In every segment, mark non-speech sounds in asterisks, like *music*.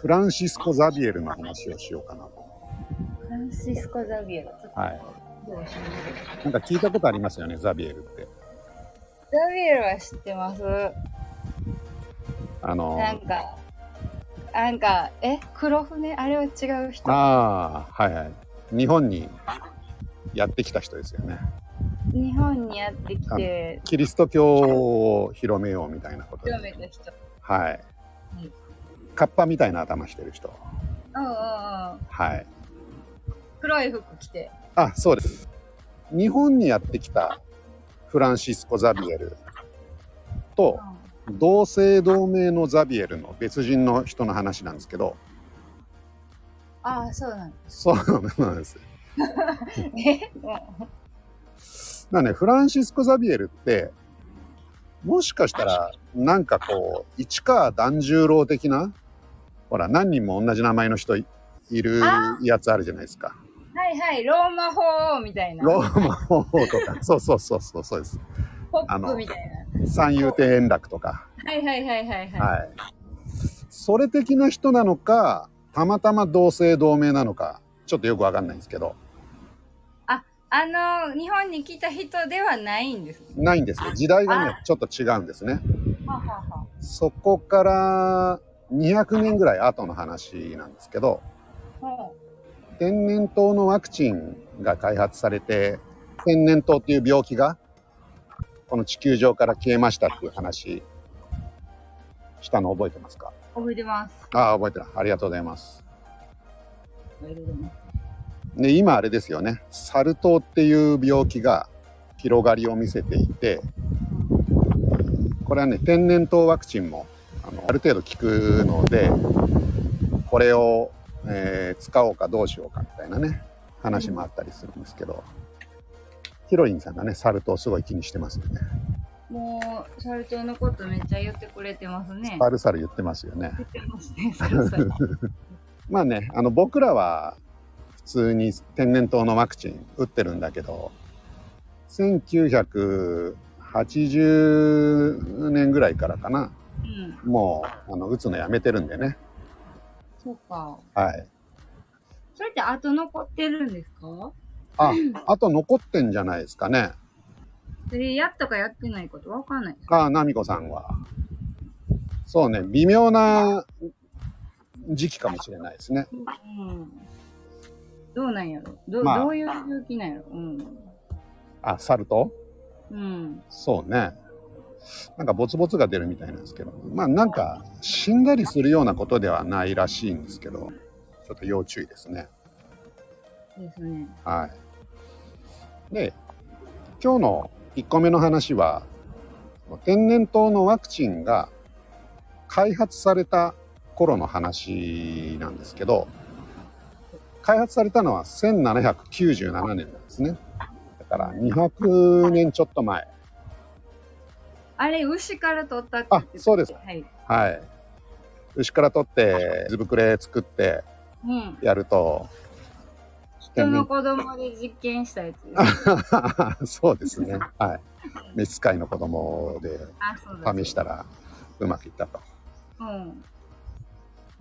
フランシスコ・ザビエルの話をしようかなと。フランシスコ・ザビエル。はい。なんか聞いたことありますよね、ザビエルって。ザビエルは知ってます。あのなんか、なんか、え、黒船？あれは違う人。ああ、はいはい。日本にやってきた人ですよね。日本にやってきて、キリスト教を広めようみたいなことで。広めた人。はい。カッパみたいな頭してる人。うんうんうん。はい。黒い服着て。あ、そうです。日本にやってきたフランシスコ・ザビエルと同姓同名のザビエルの別人の人の話なんですけど、ああ、そうなんでそうなんです。す。*laughs* え？なね、フランシスコ・ザビエルって、もしかしたら、なんかこう、市川團十郎的な、ほら、何人も同じ名前の人いいるやつあるじゃないですか。はいはい、ローマ法王みたいな。ローマ法王とか、*laughs* そうそうそうそう、そうです。ポップみたいな。三遊亭円楽とか。はいはいはいはいはい。はい。それ的な人なのか、たまたま同姓同名なのか、ちょっとよくわかんないんですけど、あの、日本に来た人ではないんです。ないんですよ。時代がね、ちょっと違うんですね。ははは。そこから200年ぐらい後の話なんですけど、ほ天然痘のワクチンが開発されて、天然痘っていう病気が、この地球上から消えましたっていう話、したの覚えてますか？う覚えてます。ああ、覚えてる。ありがとうございます。覚えてます。で、今あれですよね。サル痘っていう病気が広がりを見せていて、これはね、天然痘ワクチンもあのある程度効くので、これを、えー使おうかどうしようかみたいなね、話もあったりするんですけど、ヒロリンさんがね、サル痘すごい気にしてますよね。もう、サル痘のことめっちゃ言ってくれてますね。サルサル言ってますよね。言ってますね、サルサル。*laughs* まあね、あの僕らは普通に天然痘のワクチン打ってるんだけど、1980年ぐらいからかな、うん。もうあの打つのやめてるんでね。そうか。はい。それって後残ってるんですか？あ、あと残ってんじゃないですかね。それやったかやってないことわかんないかあ、ナミコさんは。そうね、微妙な時期かもしれないですね。うん。どうなんやろ？ど,、まあどういう病気なんやろ？うん。あ、サル痘うん。そうね。なんかボツボツが出るみたいなんですけど、まあなんか死んだりするようなことではないらしいんですけど、ちょっと要注意ですね。ですね。はい。で、今日の1個目の話は、天然痘のワクチンが開発された頃の話なんですけど、開発されたのは1797年なんですね。だから200年ちょっと前。あれ、牛から取ったってあそうですはい。はい。牛から取って、水ぶくれ作ってうん。やると、人の子供で実験したやつ。*laughs* そうですね。はい。召使いの子供で。試したらうまくいったと。うん。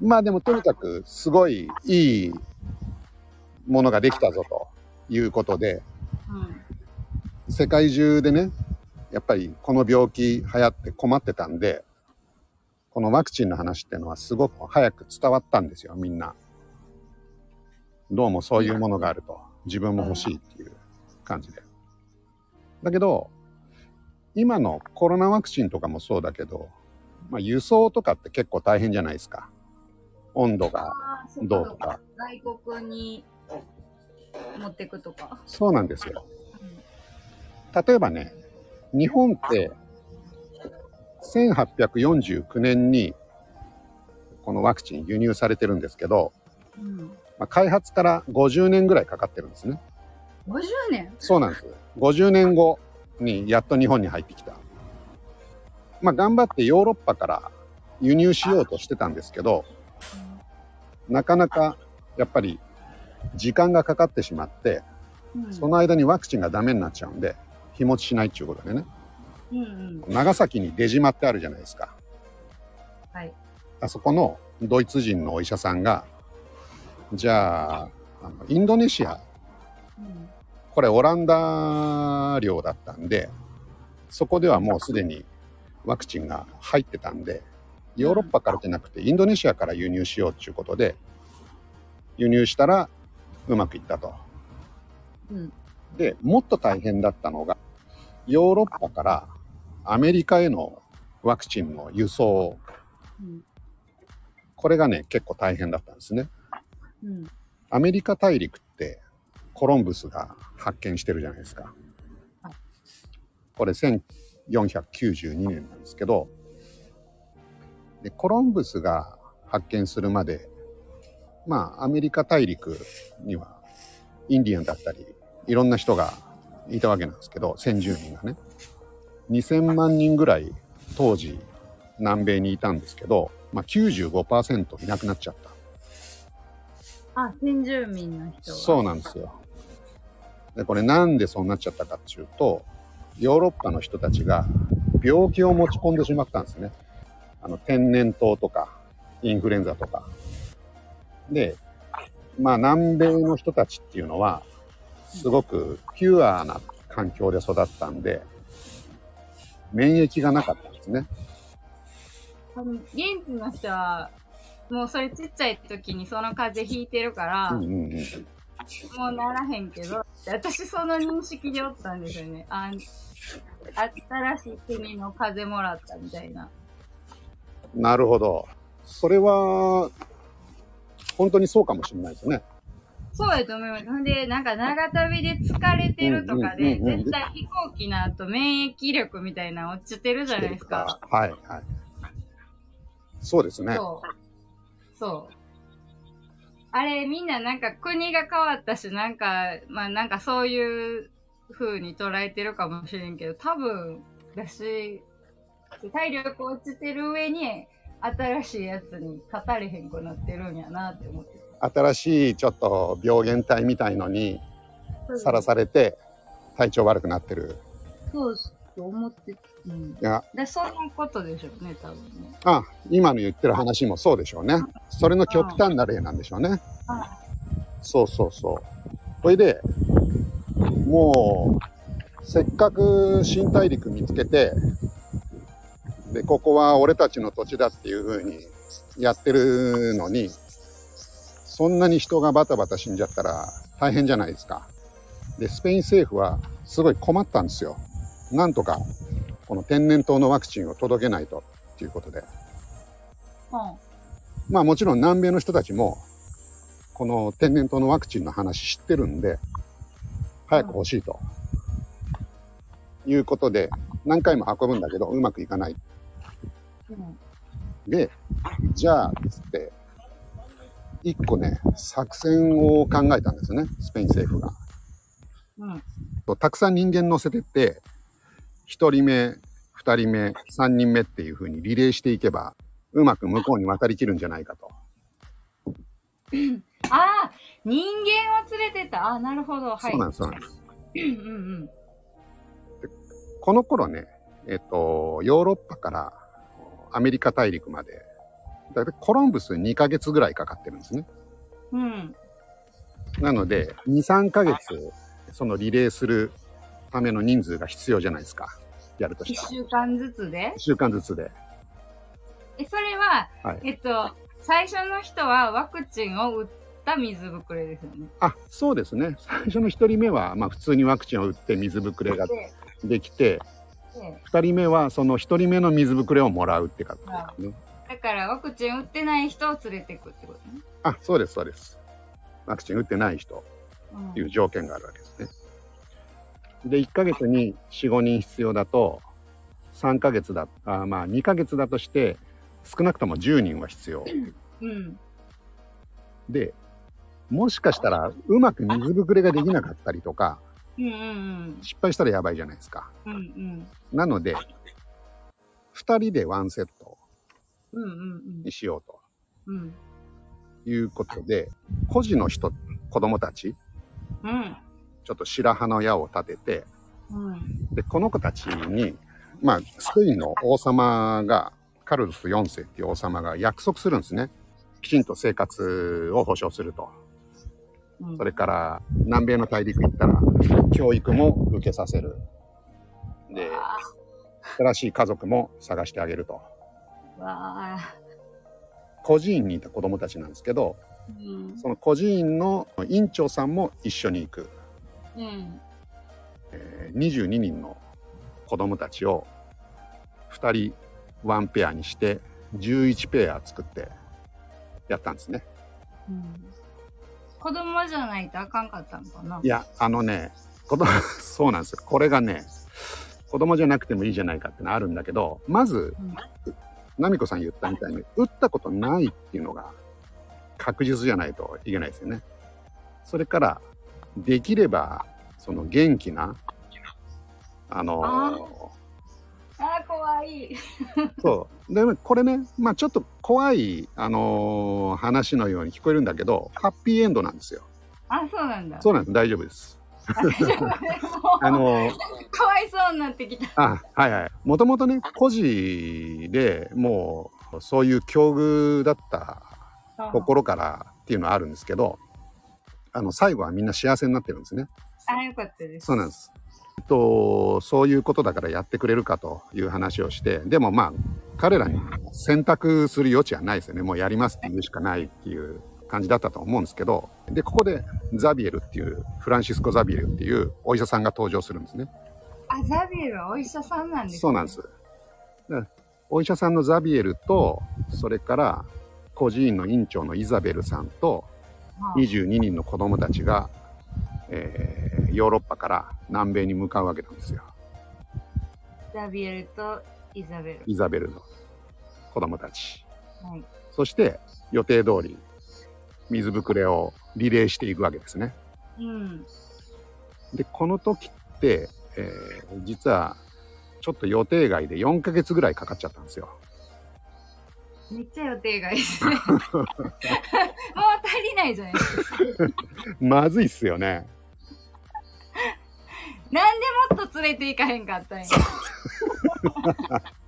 まあでもとにかくすごいいいものができたぞということで、うん。世界中でね、やっぱりこの病気流行って困ってたんで、このワクチンの話っていうのはすごく早く伝わったんですよ、みんな。どうもそういうものがあると。自分も欲しいっていう感じで。だけど、今のコロナワクチンとかもそうだけど、まあ、輸送とかって結構大変じゃないですか。温度がどうとか。外国に持ってくとか。そうなんですよ。例えばね、日本って1849年にこのワクチン輸入されてるんですけど、うん。まあ、開発から50年ぐらいかかってるんですね。50年？そうなんです。50年後にやっと日本に入ってきた。まあ頑張ってヨーロッパから輸入しようとしてたんですけど、なかなかやっぱり時間がかかってしまって、うん。その間にワクチンがダメになっちゃうんで、日持ちしないっていうことでね。うんうん。長崎に出島ってあるじゃないですか。はい。あそこのドイツ人のお医者さんがじゃああのインドネシアうんこれオランダ領だったんでそこではもうすでにワクチンが入ってたんでヨーロッパからじゃなくてインドネシアから輸入しようっていうことで輸入したらうまくいったと。うんでもっと大変だったのがヨーロッパからアメリカへのワクチンの輸送うんこれがね結構大変だったんですね。うんアメリカ大陸ってコロンブスが発見してるじゃないですかはい。これ1492年なんですけどでコロンブスが発見するまでまあアメリカ大陸にはインディアンだったりいろんな人がいたわけなんですけど先住民がね2000万人ぐらい当時南米にいたんですけど、まあ、95%いなくなっちゃった。あ、先住民の人が。そうなんですよ。で、これなんでそうなっちゃったかっていうと、ヨーロッパの人たちが病気を持ち込んでしまったんですね。あの、天然痘とか、インフルエンザとか。で、まあ南米の人たちっていうのは、すごくピュアな環境で育ったんで、免疫がなかったんですね。多分現地の人は、もうそれちっちゃい時にその風邪ひいてるから、うんうんうん。もうならへんけど、私その認識でおったんですよね。あ新しい国の風もらったみたいな。なるほど。それは、本当にそうかもしれないですね。そうやと思います。ほんで、なんか長旅で疲れてるとかで、うんうんうんうん絶対飛行機の後免疫力みたいなの落ちてるじゃないですか。はいはい。そうですね。そう。そう。あれ、みんななんか国が変わったし、なんか、まあなんかそういう風に捉えてるかもしれんけど、多分、だし、体力落ちてる上に、新しいやつに語れへんくなってるんやなって思って新しいちょっと病原体みたいのにさらされて体調悪くなってる。そうと思って、うん。いや、で、そんなことでしょうね、多分ね。あ、今の言ってる話もそうでしょうね。それの極端な例なんでしょうね。あそうそうそう。それで、もう、せっかく新大陸見つけて、で、ここは俺たちの土地だっていう風にやってるのに、そんなに人がバタバタ死んじゃったら大変じゃないですか。で、スペイン政府はすごい困ったんですよ。なんとか、この天然痘のワクチンを届けないとっていうことで。うん。まあもちろん南米の人たちも、この天然痘のワクチンの話知ってるんで、早く欲しいと。いうことで、何回も運ぶんだけど、うまくいかない。うん。で、じゃあ、つって、一個ね、作戦を考えたんですよね、スペイン政府が。うん。とたくさん人間乗せてって、一人目、二人目、三人目っていう風にリレーしていけば、うまく向こうに渡りきるんじゃないかと。ああ、人間を連れてった。ああ、なるほど。はい。そうなんです、そうなんです。うんうんこの頃ね、えっと、ヨーロッパからアメリカ大陸まで、だいたいコロンブス2ヶ月ぐらいかかってるんですね。うん。うん。なので、2、3ヶ月、そのリレーするための人数が必要じゃないですか。やるとし一たら。週間ずつで？1週間ずつで。え、それは、はいえっと、最初の人はワクチンを打った水ぶくれですよね。あ、そうですね。最初の1人目は、まあ普通にワクチンを打って水ぶくれがで、できて、で2人目はその1人目の水ぶくれをもらうって形ですね。だからワクチン打ってない人を連れてくってことね。あ、そうです、そうです。ワクチン打ってない人。うんいう条件があるわけですね。で、1ヶ月に4、5人必要だと、3ヶ月だ、あまあ2ヶ月だとして、少なくとも10人は必要。うん。で、もしかしたらうまく水ぶくれができなかったりとか、うんうん失敗したらやばいじゃないですか。うん。うんうん。なので、2人でワンセットうんうんにしようとうん。いうことで、孤児の人、子供たち、うん。ちょっと白羽の矢を立てて、うん。で、この子たちに、まあ、スペインの王様が、カルロス4世っていう王様が約束するんですね。きちんと生活を保障すると。うんそれから南米の大陸行ったら教育も受けさせる。で、わ新しい家族も探してあげると。あわあ孤児院にいた子供たちなんですけど、うんその孤児院の院長さんも一緒に行く。うんえー22人の子供たちを2人ワンペアにして11ペア作ってやったんですね。うん子供じゃないとあかんかったんかな？いや、あのね、子供、*laughs* そうなんですよ。これがね、子供じゃなくてもいいじゃないかってのあるんだけど、まず、うんナミコさん言ったみたいに、打ったことないっていうのが確実じゃないといけないですよね。それから、できれば、その元気な、あのああー怖いそう。で、これね、まあちょっと怖い、あのー話のように聞こえるんだけど、ハッピーエンドなんですよ。あそうなんだそうなんです。大丈夫です。あのーかわいそうになってきたあ、はいはい。もともとね、孤児でもう、そういう境遇だった心からっていうのはあるんですけど、あの、最後はみんな幸せになってるんですね。あよかったですそうなんです。と、そういうことだからやってくれるかという話をして、でもまあ、彼らに選択する余地はないですよね。もうやりますって言うしかないっていう感じだったと思うんですけど、で、ここでザビエルっていう、フランシスコ・ザビエルっていうお医者さんが登場するんですね。あザビエルはお医者さんなんですねそうなんです。でお医者さんのザビエルと、それから孤児院の院長のイザベルさんと、はあ22人の子供たちが、えーヨーロッパから南米に向かうわけなんですよ。ザビエルとイザベルイザベルの子供たち。はいそして予定通り水ぶくれをリレーしていくわけですね。うんで、この時って、えー実はちょっと予定外で4ヶ月ぐらいかかっちゃったんですよ。めっちゃ予定外ですね *laughs* *laughs* もう足りないじゃないですかまずいっすよね。なんでもっと連れて行かへんかったんや *laughs*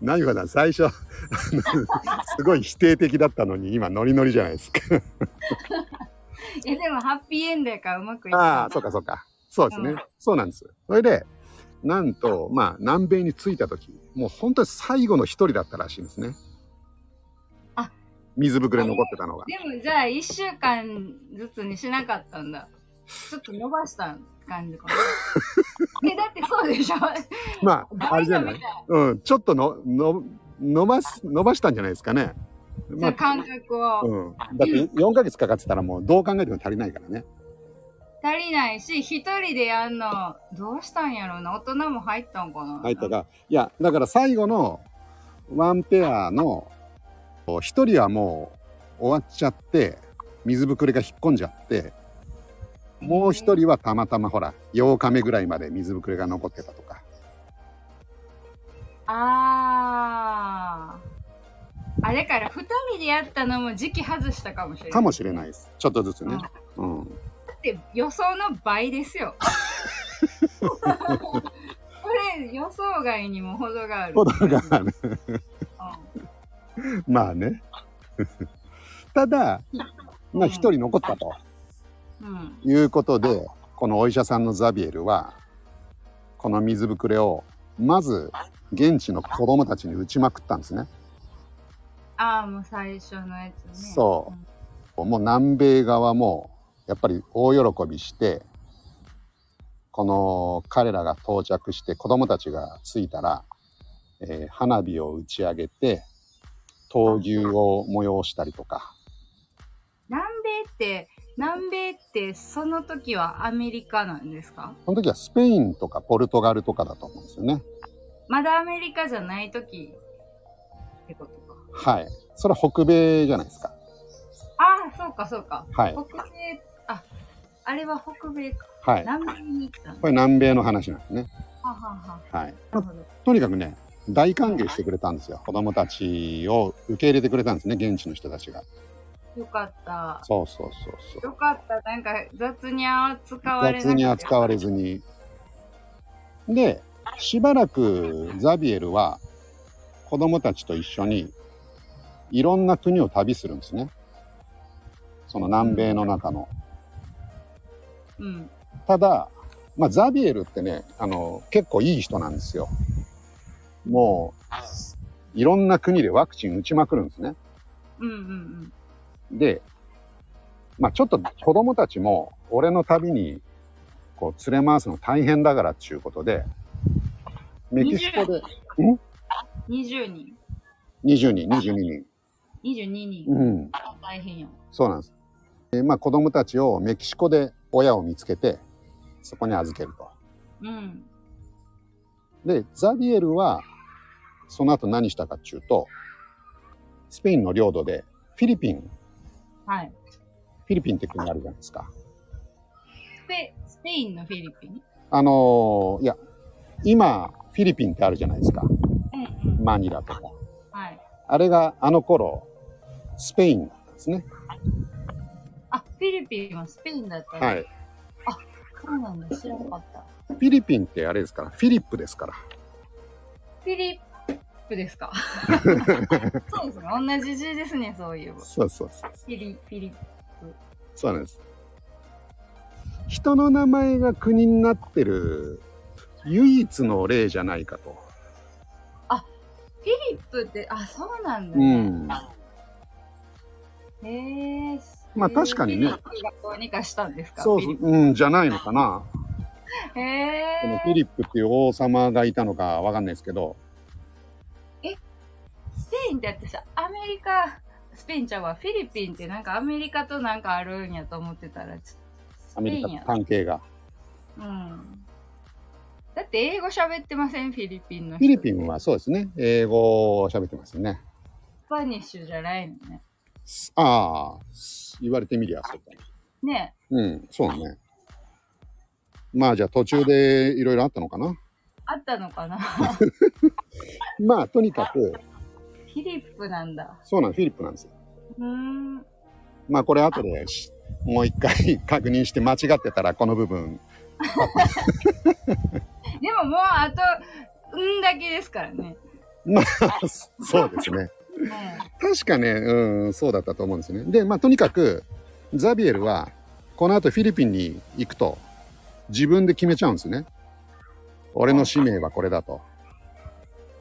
何かな最初 *laughs* すごい否定的だったのに今ノリノリじゃないですか。*laughs* いやでもハッピーエンドやからうまくいったああ、そうかそうか。そうですね。うんそうなんです。それで、なんと、まあ、南米に着いた時、もう本当に最後の一人だったらしいんですね。あ水ぶくれ残ってたのが。でもじゃあ1週間ずつにしなかったんだちょっと伸ばした感じかな。*laughs* えだってそうでしょ？*laughs* まあ、あれじゃない？うん、ちょっとの、の、伸ばす、伸ばしたんじゃないですかね。まあ、感覚を。うん。だって4ヶ月かかってたらもうどう考えても足りないからね。足りないし一人でやんのどうしたんやろうな。大人も入ったんかな。入ったが、いや、だから最後のワンペアの一人はもう終わっちゃって、水ぶくれが引っ込んじゃって、もう一人はたまたまほら、8日目ぐらいまで水ぶくれが残ってたとか。あーあれから二人でやったのも時期外したかもしれないかもしれないです。ちょっとずつね。うん。だって予想の倍ですよこれ予想外にも程がある程があるうんまあね。ただ、まあ一人残ったとうんいうことで、このお医者さんのザビエルは、この水ぶくれを、まず、現地の子供たちに打ちまくったんですね。ああもう最初のやつね。そう。もう南米側もやっぱり大喜びしてこの彼らが到着して子供たちが着いたら、えー花火を打ち上げて闘牛を催したりとか。南米って南米ってその時はアメリカなんですか？その時はスペインとかポルトガルとかだと思うんですよね。まだアメリカじゃない時ってことかはい。それは北米じゃないですか。ああそうかそうかはい。北米ああれは北米かはい。南米に行ったこれ南米の話なんですね。ははははい。とにかくね、大歓迎してくれたんですよ。子供たちを受け入れてくれたんですね、現地の人たちが。よかったそうそうそうそう。よかったなんか雑に扱われなくて雑に扱われずに。で、しばらくザビエルは子供たちと一緒にいろんな国を旅するんですね。その南米の中の。うん。ただ、まあ、ザビエルってね、あの、結構いい人なんですよ。もう、いろんな国でワクチン打ちまくるんですね。うんうんうん。で、まあちょっと子供たちも俺の旅にこう連れ回すの大変だからっていうことで、メキシコで20人。20人、22人。22人。うん、大変よ。そうなんです。でまあ子供たちをメキシコで親を見つけて、そこに預けると。うん。で、ザビエルは、その後何したかっていうと、スペインの領土でフィリピン、はい。フィリピンって国あるじゃないですか。スペスペインのフィリピン？あのーいや、今、フィリピンってあるじゃないですか。うんうん。マニラとか。はい。あれがあの頃、スペインだったんですね。あ、フィリピンはスペインだった。。はいい。そうなんだ。知らなかった。フィリピンってあれですから、フィリップですから。フィリップですか？*laughs* そうですね。同じ字ですね、そういえば。フそうそうそう。ィリ、フィリ。そうなんです。人の名前が国になってる唯一の例じゃないかと。フィリップって、あ、そうなんだうね。ん。へえ。まあ確かにねフィリップがどうにかしたんですか？そうフィリッ、うん、じゃないのかな。プへこのえ。フィリップっていう王様がいたのかわかんないですけど、スペインって私、アメリカ、スペインちゃうわ、フィリピンってなんかアメリカとなんかあるんやと思ってたら、ちアメリカ関係が。うん。だって英語喋ってませんフィリピンのフィリピンはそうですね。英語を喋ってますね。スパニッシュじゃないのね。ああ、言われてみりゃそうだね。ねうん、そうね。まあじゃあ途中でいろいろあったのかな？あったのかな？*laughs* まあとにかく、フィリップなんだ。そうなんフィリップなんですよ。うーん。まあこれ後でしもう一回確認して間違ってたらこの部分。でももうあと、うんだけですからね。まあそうですね。ね確かね、うん、そうだったと思うんですね。で、まあとにかくザビエルはこの後フィリピンに行くと自分で決めちゃうんですね。俺の使命はこれだと。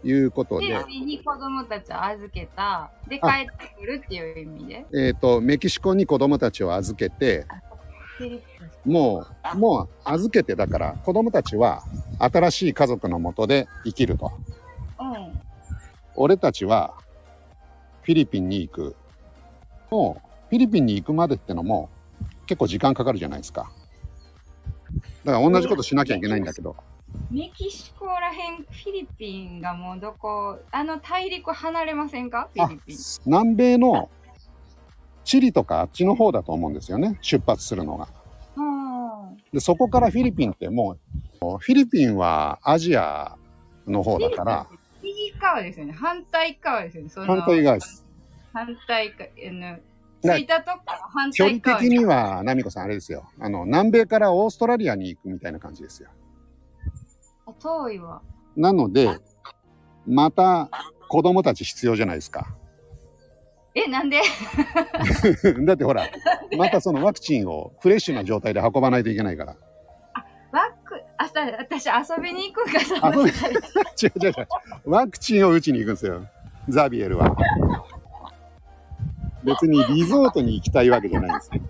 いうことでフィリ、ピンに子供たちを預けた。で、帰あってくるっていう意味で。えっ、と、メキシコに子供たちを預けて、もう、もう預けてだから子供たちは新しい家族のもとで生きると。ン。うん。俺たちはフィリピンに行く。もうフィリピンに行くまでってのも結構時間かかるじゃないですか。だから同じことしなきゃいけないんだけど。メキシコらへん、フィリピンがもうどこ、あの大陸離れませんか？フィあリピン。南米のチリとかあっちの方だと思うんですよね。出発するのが。うん。で、そこからフィリピンってもう、フィリピンはアジアの方だから、右側ですよね。反対側ですよね。反対側です。反対か、あの、な着いたとこから反距離対側的には、ナミコさんあれですよ。あの、南米からオーストラリアに行くみたいな感じですよ。あ遠いわ。なので、また子供たち必要じゃないですか。え、なんで？*laughs* だってほら、またそのワクチンをフレッシュな状態で運ばないといけないから。ワク、あさ、私遊びに行くんかと思ってたら *laughs* 違う違う違う。ワクチンを打ちに行くんですよ。ザビエルは。別にリゾートに行きたいわけじゃないんですよ。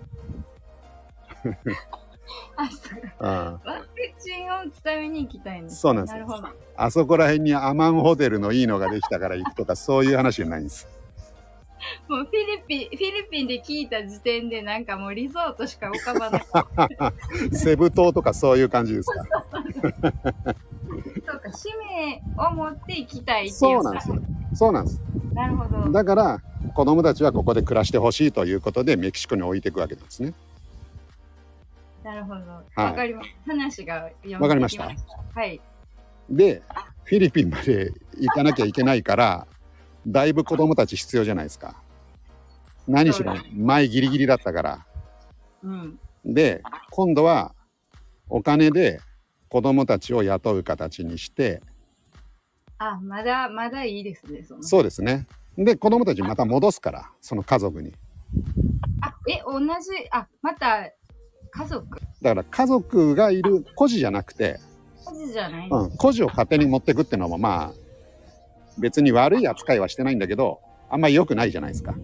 あそううんワクチンを打つために行きたいんです。そうなんですなるほど。あそこら辺にアマンホテルのいいのができたから行くとかそういう話じゃないんです。もうフィリピン、フィリピンで聞いた時点でなんかもうリゾートしか浮かばない。*laughs* セブ島とかそういう感じです *laughs* か？そうか、使命を持って行きたいっていう。そうなんですよ。そうなんです。なるほど。だから子供たちはここで暮らしてほしいということでメキシコに置いていくわけなんですね。なるほど。はいわかります。話がわかりました？はい。でフィリピンまで行かなきゃいけないからだいぶ子供たち必要じゃないですか。何しろ前ギリギリだったから。うん。で今度はお金で子供たちを雇う形にしてあ、まだ、まだいいですね。そのそうですねで、子供たちまた戻すから、その家族に。あ、え、同じ、あ、また、家族？だから家族がいる孤児じゃなくて、家事じゃない、うん、孤児を勝手に持ってくってのもまあ、別に悪い扱いはしてないんだけど、あんまり良くないじゃないですか。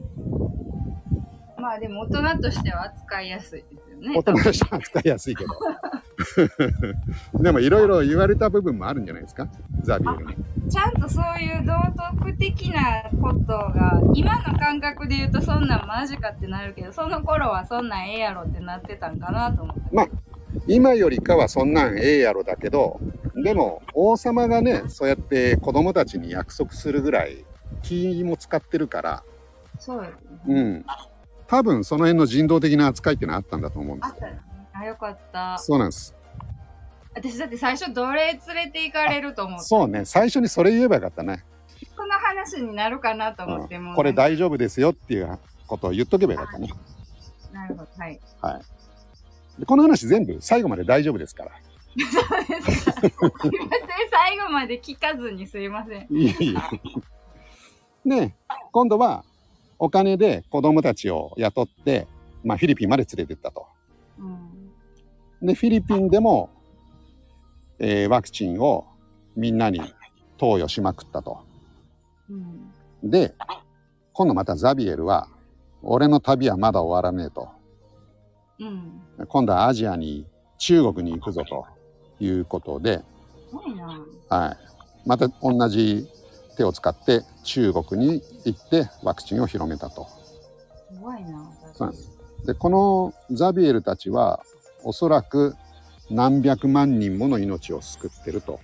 まあでも大人としては扱いやすいですよね。大人としては扱いやすいけど。*laughs* でもいろいろ言われた部分もあるんじゃないですか？ザビエルに。ちゃんとそういう道徳的なことが、今の感覚で言うとそんなんマジかってなるけど、その頃はそんなんええやろってなってたんかなと思って。まあ、今よりかはそんなんええやろだけど、でも王様がね、そうやって子供たちに約束するぐらい気も使ってるから、そうですね。うん。多分その辺の人道的な扱いっていうのはあったんだと思うんですよ。あったよね。あ、よかった。そうなんです。私だって最初奴隷連れて行かれると思って。そうね。最初にそれ言えばよかったね。この話になるかなと思って、もううんこれ大丈夫ですよっていうことを言っとけばよかったね。なるほど。はい。はい。でこの話全部最後まで大丈夫ですから。そうですか。すいません。最後まで聞かずにすいません。いいいい。で、今度はお金で子供たちを雇って、まあフィリピンまで連れてったと。うん。で、フィリピンでも、えーワクチンをみんなに投与しまくったと。うん。で、今度またザビエルは、俺の旅はまだ終わらねえと。うん。今度はアジアに、中国に行くぞということで。はい。また同じ手を使って中国に行ってワクチンを広めたと。すごいな。そうなんです。で、このザビエルたちは、おそらく何百万人もの命を救ってると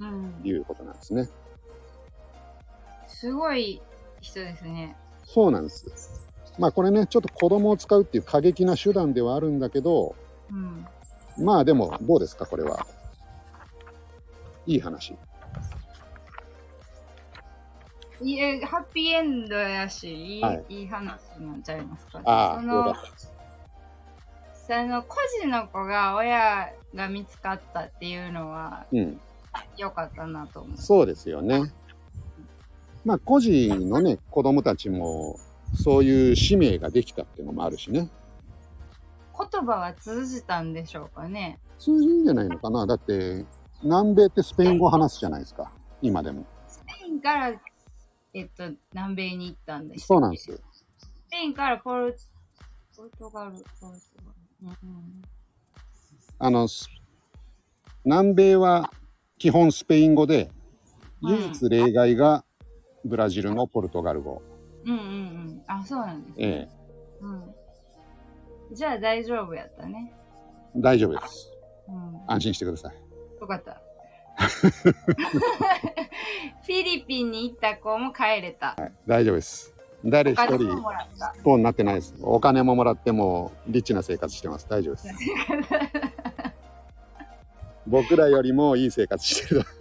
うん。いうことなんですね。すごい人ですね。そうなんです。まあこれね、ちょっと子供を使うっていう過激な手段ではあるんだけど、うん。まあでもどうですか、これは？いい話。いえ、ハッピーエンドやし、いい,、はいい、い話なんちゃいますか、ああ、そのその孤児の子が親が見つかったっていうのはた。うん。良かったなと思う。そうですよね。まあ孤児のね、子供たちも、そういう使命ができたっていうのもあるしね。言葉は通じたんでしょうかね。通じるんじゃないのかな。だって、南米ってスペイン語話すじゃないですか。今でも。スペインから、えっと、南米に行ったんですそうなんですよ。スペインからポルポルトガル、ポルトガル。うんあの、ス南米は基本スペイン語で、うん唯一例外がブラジルのポルトガル語。うんうんうん。あ、そうなんですね。ええ、うん。じゃあ大丈夫やったね。大丈夫です。うん。安心してください。よかった。*laughs* フィリピンに行った子も帰れた。大丈夫です。誰一人。不幸になってないです。お金ももらってもリッチな生活してます。大丈夫です。*laughs* 僕らよりもいい生活してる。*laughs*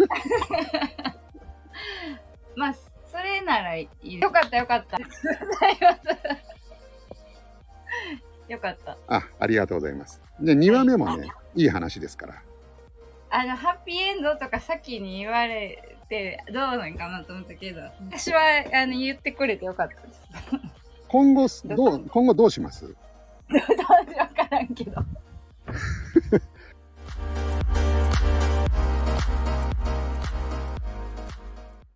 まあ、それならいい。よかったよかった。*laughs* よかった。あ、ありがとうございます。で、2話目もね、いい話ですから。あの、ハッピーエンドとか先に言われってどうなんかなと思ったけど、私はあの言ってくれてよかったです。今後、どう、今後どうします？*laughs* どうしようわからんけど。